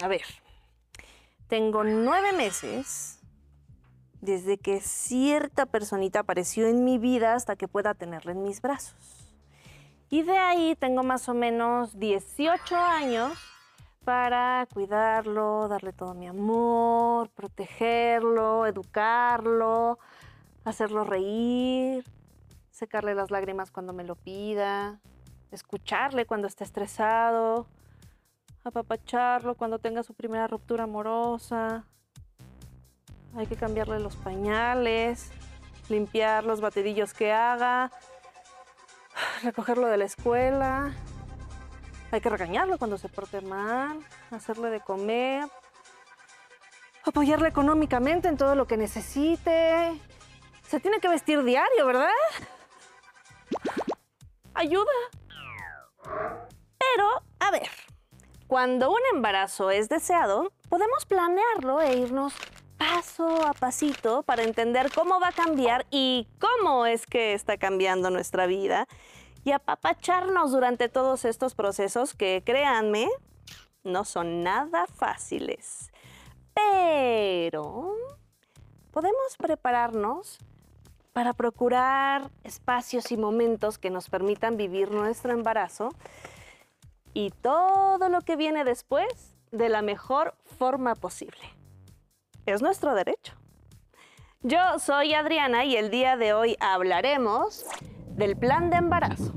a ver. Tengo nueve meses desde que cierta personita apareció en mi vida hasta que pueda tenerla en mis brazos. Y de ahí tengo más o menos 18 años para cuidarlo, darle todo mi amor, protegerlo, educarlo, hacerlo reír, secarle las lágrimas cuando me lo pida, escucharle cuando esté estresado, apapacharlo cuando tenga su primera ruptura amorosa. Hay que cambiarle los pañales, limpiar los batidillos que haga, recogerlo de la escuela. Hay que regañarlo cuando se porte mal, hacerle de comer, apoyarle económicamente en todo lo que necesite. Se tiene que vestir diario, ¿verdad? Ayuda. Pero, a ver, cuando un embarazo es deseado, podemos planearlo e irnos paso a pasito para entender cómo va a cambiar y cómo es que está cambiando nuestra vida y apapacharnos durante todos estos procesos que, créanme, no son nada fáciles. Pero podemos prepararnos para procurar espacios y momentos que nos permitan vivir nuestro embarazo y todo lo que viene después de la mejor forma posible es nuestro derecho. Yo soy Adriana y el día de hoy hablaremos del plan de embarazo.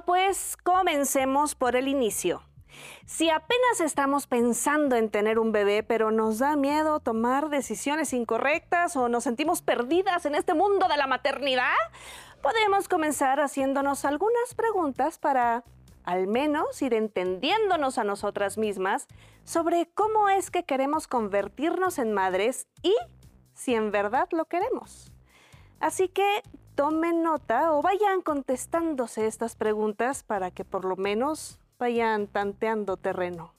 Pues comencemos por el inicio. Si apenas estamos pensando en tener un bebé, pero nos da miedo tomar decisiones incorrectas o nos sentimos perdidas en este mundo de la maternidad, podemos comenzar haciéndonos algunas preguntas para al menos ir entendiéndonos a nosotras mismas sobre cómo es que queremos convertirnos en madres y si en verdad lo queremos. Así que tomen nota o vayan contestándose estas preguntas para que por lo menos vayan tanteando terreno.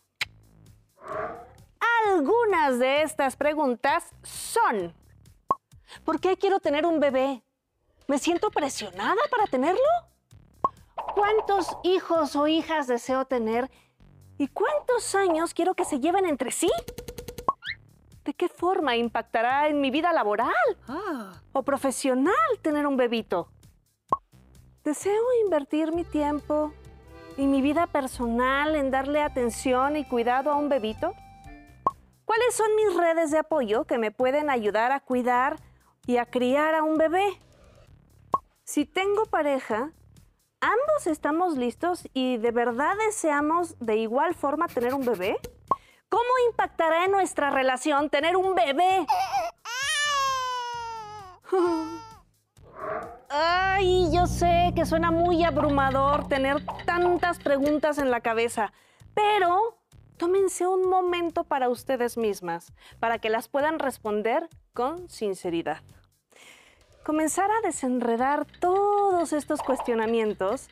Algunas de estas preguntas son, ¿por qué quiero tener un bebé? ¿Me siento presionada para tenerlo? ¿Cuántos hijos o hijas deseo tener? ¿Y cuántos años quiero que se lleven entre sí? ¿De qué forma impactará en mi vida laboral ah. o profesional tener un bebito? ¿Deseo invertir mi tiempo y mi vida personal en darle atención y cuidado a un bebito? ¿Cuáles son mis redes de apoyo que me pueden ayudar a cuidar y a criar a un bebé? Si tengo pareja, ¿ambos estamos listos y de verdad deseamos de igual forma tener un bebé? ¿Cómo impactará en nuestra relación tener un bebé? Ay, yo sé que suena muy abrumador tener tantas preguntas en la cabeza, pero tómense un momento para ustedes mismas, para que las puedan responder con sinceridad. Comenzar a desenredar todos estos cuestionamientos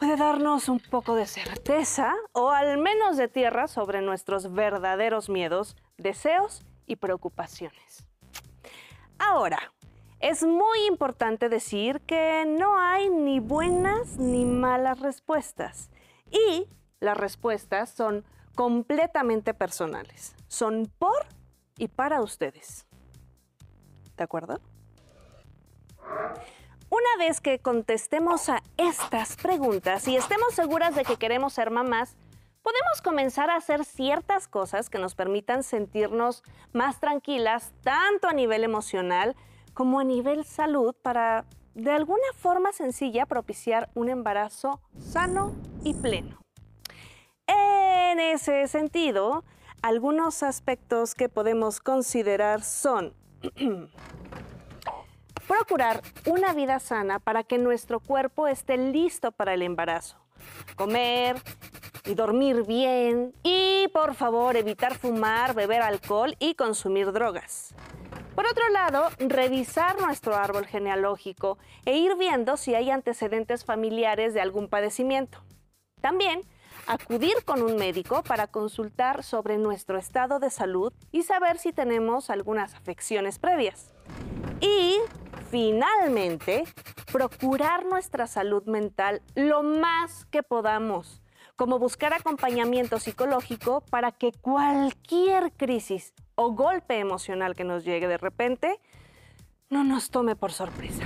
puede darnos un poco de certeza o al menos de tierra sobre nuestros verdaderos miedos, deseos y preocupaciones. Ahora, es muy importante decir que no hay ni buenas ni malas respuestas. Y las respuestas son completamente personales. Son por y para ustedes. ¿De acuerdo? Una vez que contestemos a estas preguntas y estemos seguras de que queremos ser mamás, podemos comenzar a hacer ciertas cosas que nos permitan sentirnos más tranquilas, tanto a nivel emocional como a nivel salud para de alguna forma sencilla propiciar un embarazo sano y pleno. En ese sentido, algunos aspectos que podemos considerar son procurar una vida sana para que nuestro cuerpo esté listo para el embarazo. Comer y dormir bien y por favor evitar fumar, beber alcohol y consumir drogas. Por otro lado, revisar nuestro árbol genealógico e ir viendo si hay antecedentes familiares de algún padecimiento. También acudir con un médico para consultar sobre nuestro estado de salud y saber si tenemos algunas afecciones previas. Y finalmente, procurar nuestra salud mental lo más que podamos, como buscar acompañamiento psicológico para que cualquier crisis o golpe emocional que nos llegue de repente no nos tome por sorpresa.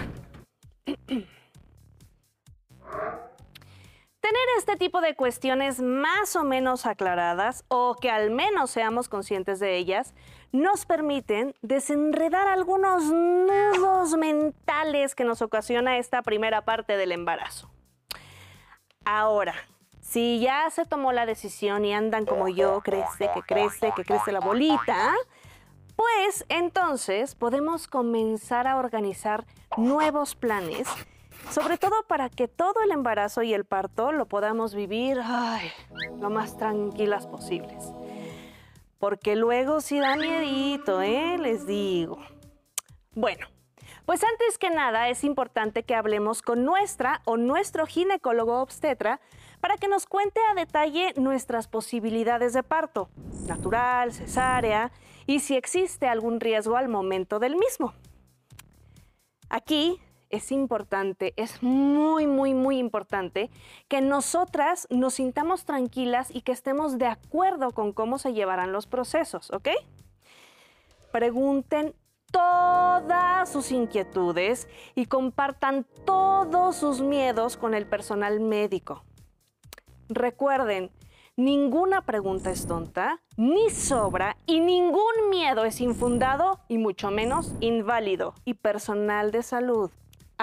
Tener este tipo de cuestiones más o menos aclaradas o que al menos seamos conscientes de ellas nos permiten desenredar algunos nudos mentales que nos ocasiona esta primera parte del embarazo. Ahora, si ya se tomó la decisión y andan como yo, crece, que crece, que crece la bolita, pues entonces podemos comenzar a organizar nuevos planes sobre todo para que todo el embarazo y el parto lo podamos vivir lo más tranquilas posibles. Porque luego sí da miedito, ¿eh? Les digo. Bueno, pues antes que nada es importante que hablemos con nuestra o nuestro ginecólogo obstetra para que nos cuente a detalle nuestras posibilidades de parto, natural, cesárea, y si existe algún riesgo al momento del mismo. Aquí es importante, es muy, muy, muy importante que nosotras nos sintamos tranquilas y que estemos de acuerdo con cómo se llevarán los procesos, ¿ok? Pregunten todas sus inquietudes y compartan todos sus miedos con el personal médico. Recuerden, ninguna pregunta es tonta, ni sobra y ningún miedo es infundado y mucho menos inválido. Y personal de salud,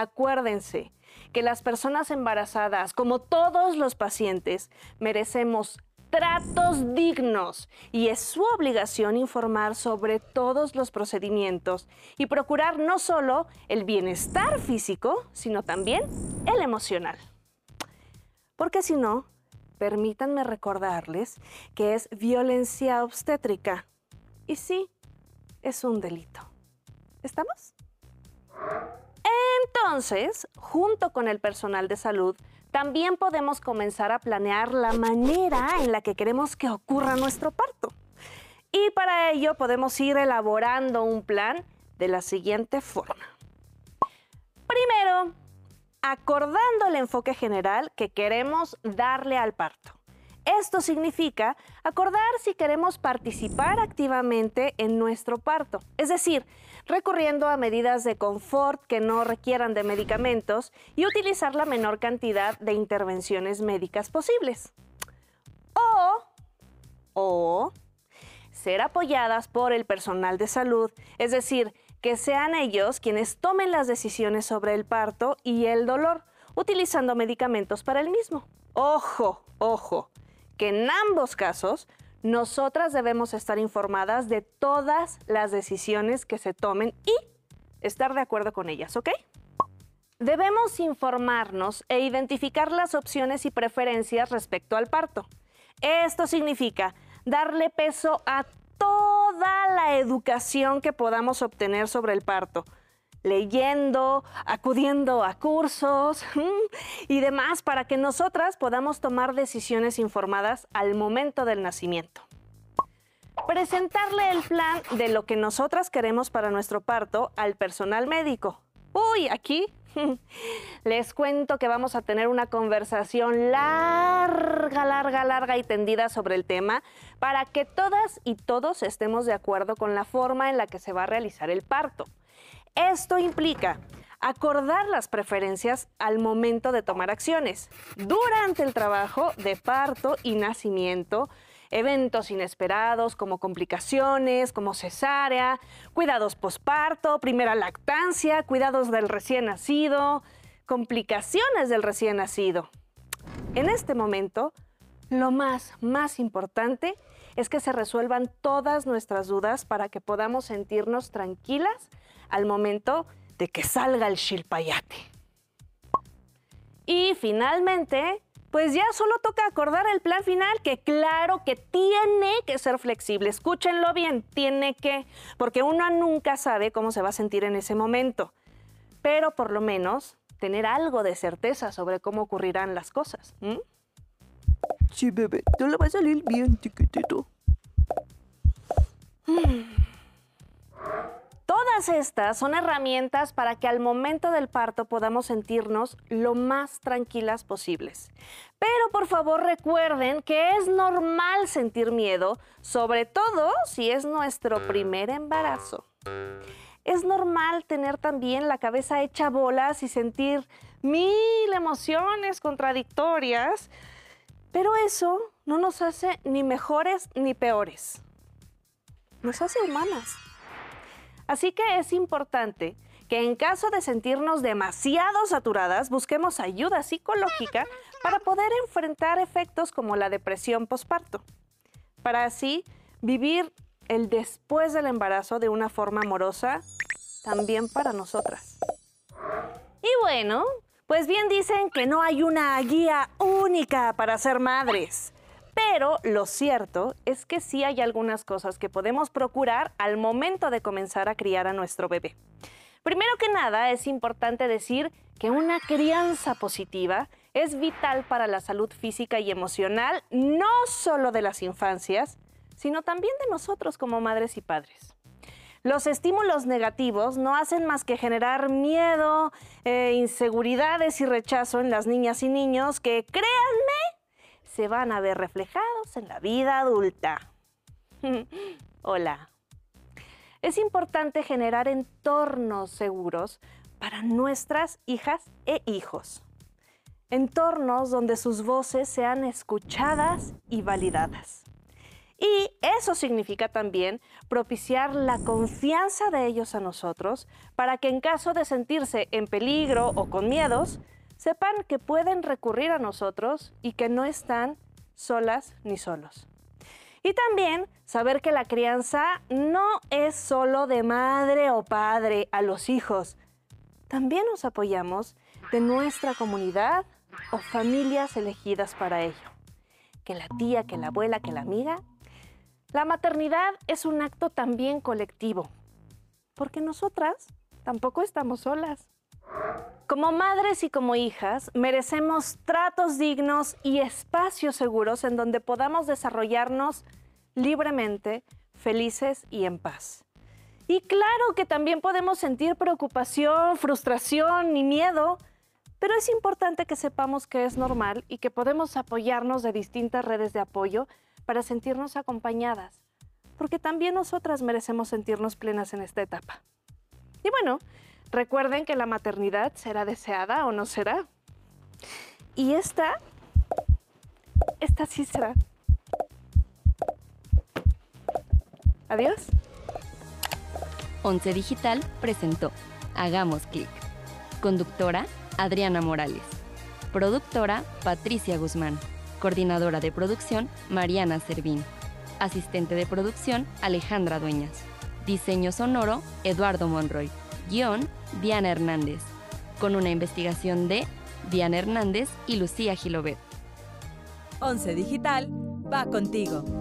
Acuérdense que las personas embarazadas, como todos los pacientes, merecemos tratos dignos y es su obligación informar sobre todos los procedimientos y procurar no solo el bienestar físico, sino también el emocional. Porque si no, permítanme recordarles que es violencia obstétrica. Y sí, es un delito. ¿Estamos? Entonces, junto con el personal de salud, también podemos comenzar a planear la manera en la que queremos que ocurra nuestro parto. Y para ello podemos ir elaborando un plan de la siguiente forma. Primero, acordando el enfoque general que queremos darle al parto. Esto significa acordar si queremos participar activamente en nuestro parto, es decir, recurriendo a medidas de confort que no requieran de medicamentos y utilizar la menor cantidad de intervenciones médicas posibles. O, o ser apoyadas por el personal de salud, es decir, que sean ellos quienes tomen las decisiones sobre el parto y el dolor, utilizando medicamentos para el mismo. Ojo, ojo, que en ambos casos nosotras debemos estar informadas de todas las decisiones que se tomen y estar de acuerdo con ellas, ¿ok? Debemos informarnos e identificar las opciones y preferencias respecto al parto. Esto significa darle peso a toda la educación que podamos obtener sobre el parto, leyendo, acudiendo a cursos y demás para que nosotras podamos tomar decisiones informadas al momento del nacimiento. Presentarle el plan de lo que nosotras queremos para nuestro parto al personal médico. Uy, aquí les cuento que vamos a tener una conversación larga, larga, larga y tendida sobre el tema para que todas y todos estemos de acuerdo con la forma en la que se va a realizar el parto. Esto implica acordar las preferencias al momento de tomar acciones, durante el trabajo de parto y nacimiento, eventos inesperados como complicaciones, como cesárea, cuidados posparto, primera lactancia, cuidados del recién nacido, complicaciones del recién nacido. En este momento, lo más, más importante es que se resuelvan todas nuestras dudas para que podamos sentirnos tranquilas al momento de que salga el shilpayate. Y finalmente, pues ya solo toca acordar el plan final, que claro que tiene que ser flexible. Escúchenlo bien, tiene que, porque uno nunca sabe cómo se va a sentir en ese momento. Pero por lo menos tener algo de certeza sobre cómo ocurrirán las cosas. Sí, bebé, te lo va a salir bien, chiquitito. Estas son herramientas para que al momento del parto podamos sentirnos lo más tranquilas posibles. Pero por favor recuerden que es normal sentir miedo, sobre todo si es nuestro primer embarazo. Es normal tener también la cabeza hecha bolas y sentir mil emociones contradictorias, pero eso no nos hace ni mejores ni peores. Nos hace humanas. Así que es importante que en caso de sentirnos demasiado saturadas, busquemos ayuda psicológica para poder enfrentar efectos como la depresión posparto, para así vivir el después del embarazo de una forma amorosa también para nosotras. Y bueno, pues bien dicen que no hay una guía única para ser madres. Pero lo cierto es que sí hay algunas cosas que podemos procurar al momento de comenzar a criar a nuestro bebé. Primero que nada, es importante decir que una crianza positiva es vital para la salud física y emocional, no solo de las infancias, sino también de nosotros como madres y padres. Los estímulos negativos no hacen más que generar miedo, eh, inseguridades y rechazo en las niñas y niños que, créanme, se van a ver reflejados en la vida adulta. Hola. Es importante generar entornos seguros para nuestras hijas e hijos. Entornos donde sus voces sean escuchadas y validadas. Y eso significa también propiciar la confianza de ellos a nosotros para que en caso de sentirse en peligro o con miedos, sepan que pueden recurrir a nosotros y que no están solas ni solos. Y también saber que la crianza no es solo de madre o padre a los hijos. También nos apoyamos de nuestra comunidad o familias elegidas para ello. Que la tía, que la abuela, que la amiga. La maternidad es un acto también colectivo, porque nosotras tampoco estamos solas. Como madres y como hijas, merecemos tratos dignos y espacios seguros en donde podamos desarrollarnos libremente, felices y en paz. Y claro que también podemos sentir preocupación, frustración y miedo, pero es importante que sepamos que es normal y que podemos apoyarnos de distintas redes de apoyo para sentirnos acompañadas, porque también nosotras merecemos sentirnos plenas en esta etapa. Y bueno, Recuerden que la maternidad será deseada o no será. Y esta, esta sí será. Adiós. Once Digital presentó Hagamos Clic. Conductora Adriana Morales. Productora Patricia Guzmán. Coordinadora de producción Mariana Servín. Asistente de producción Alejandra Dueñas. Diseño sonoro Eduardo Monroy. Guión Diana Hernández, con una investigación de Diana Hernández y Lucía Gilobet. Once Digital va contigo.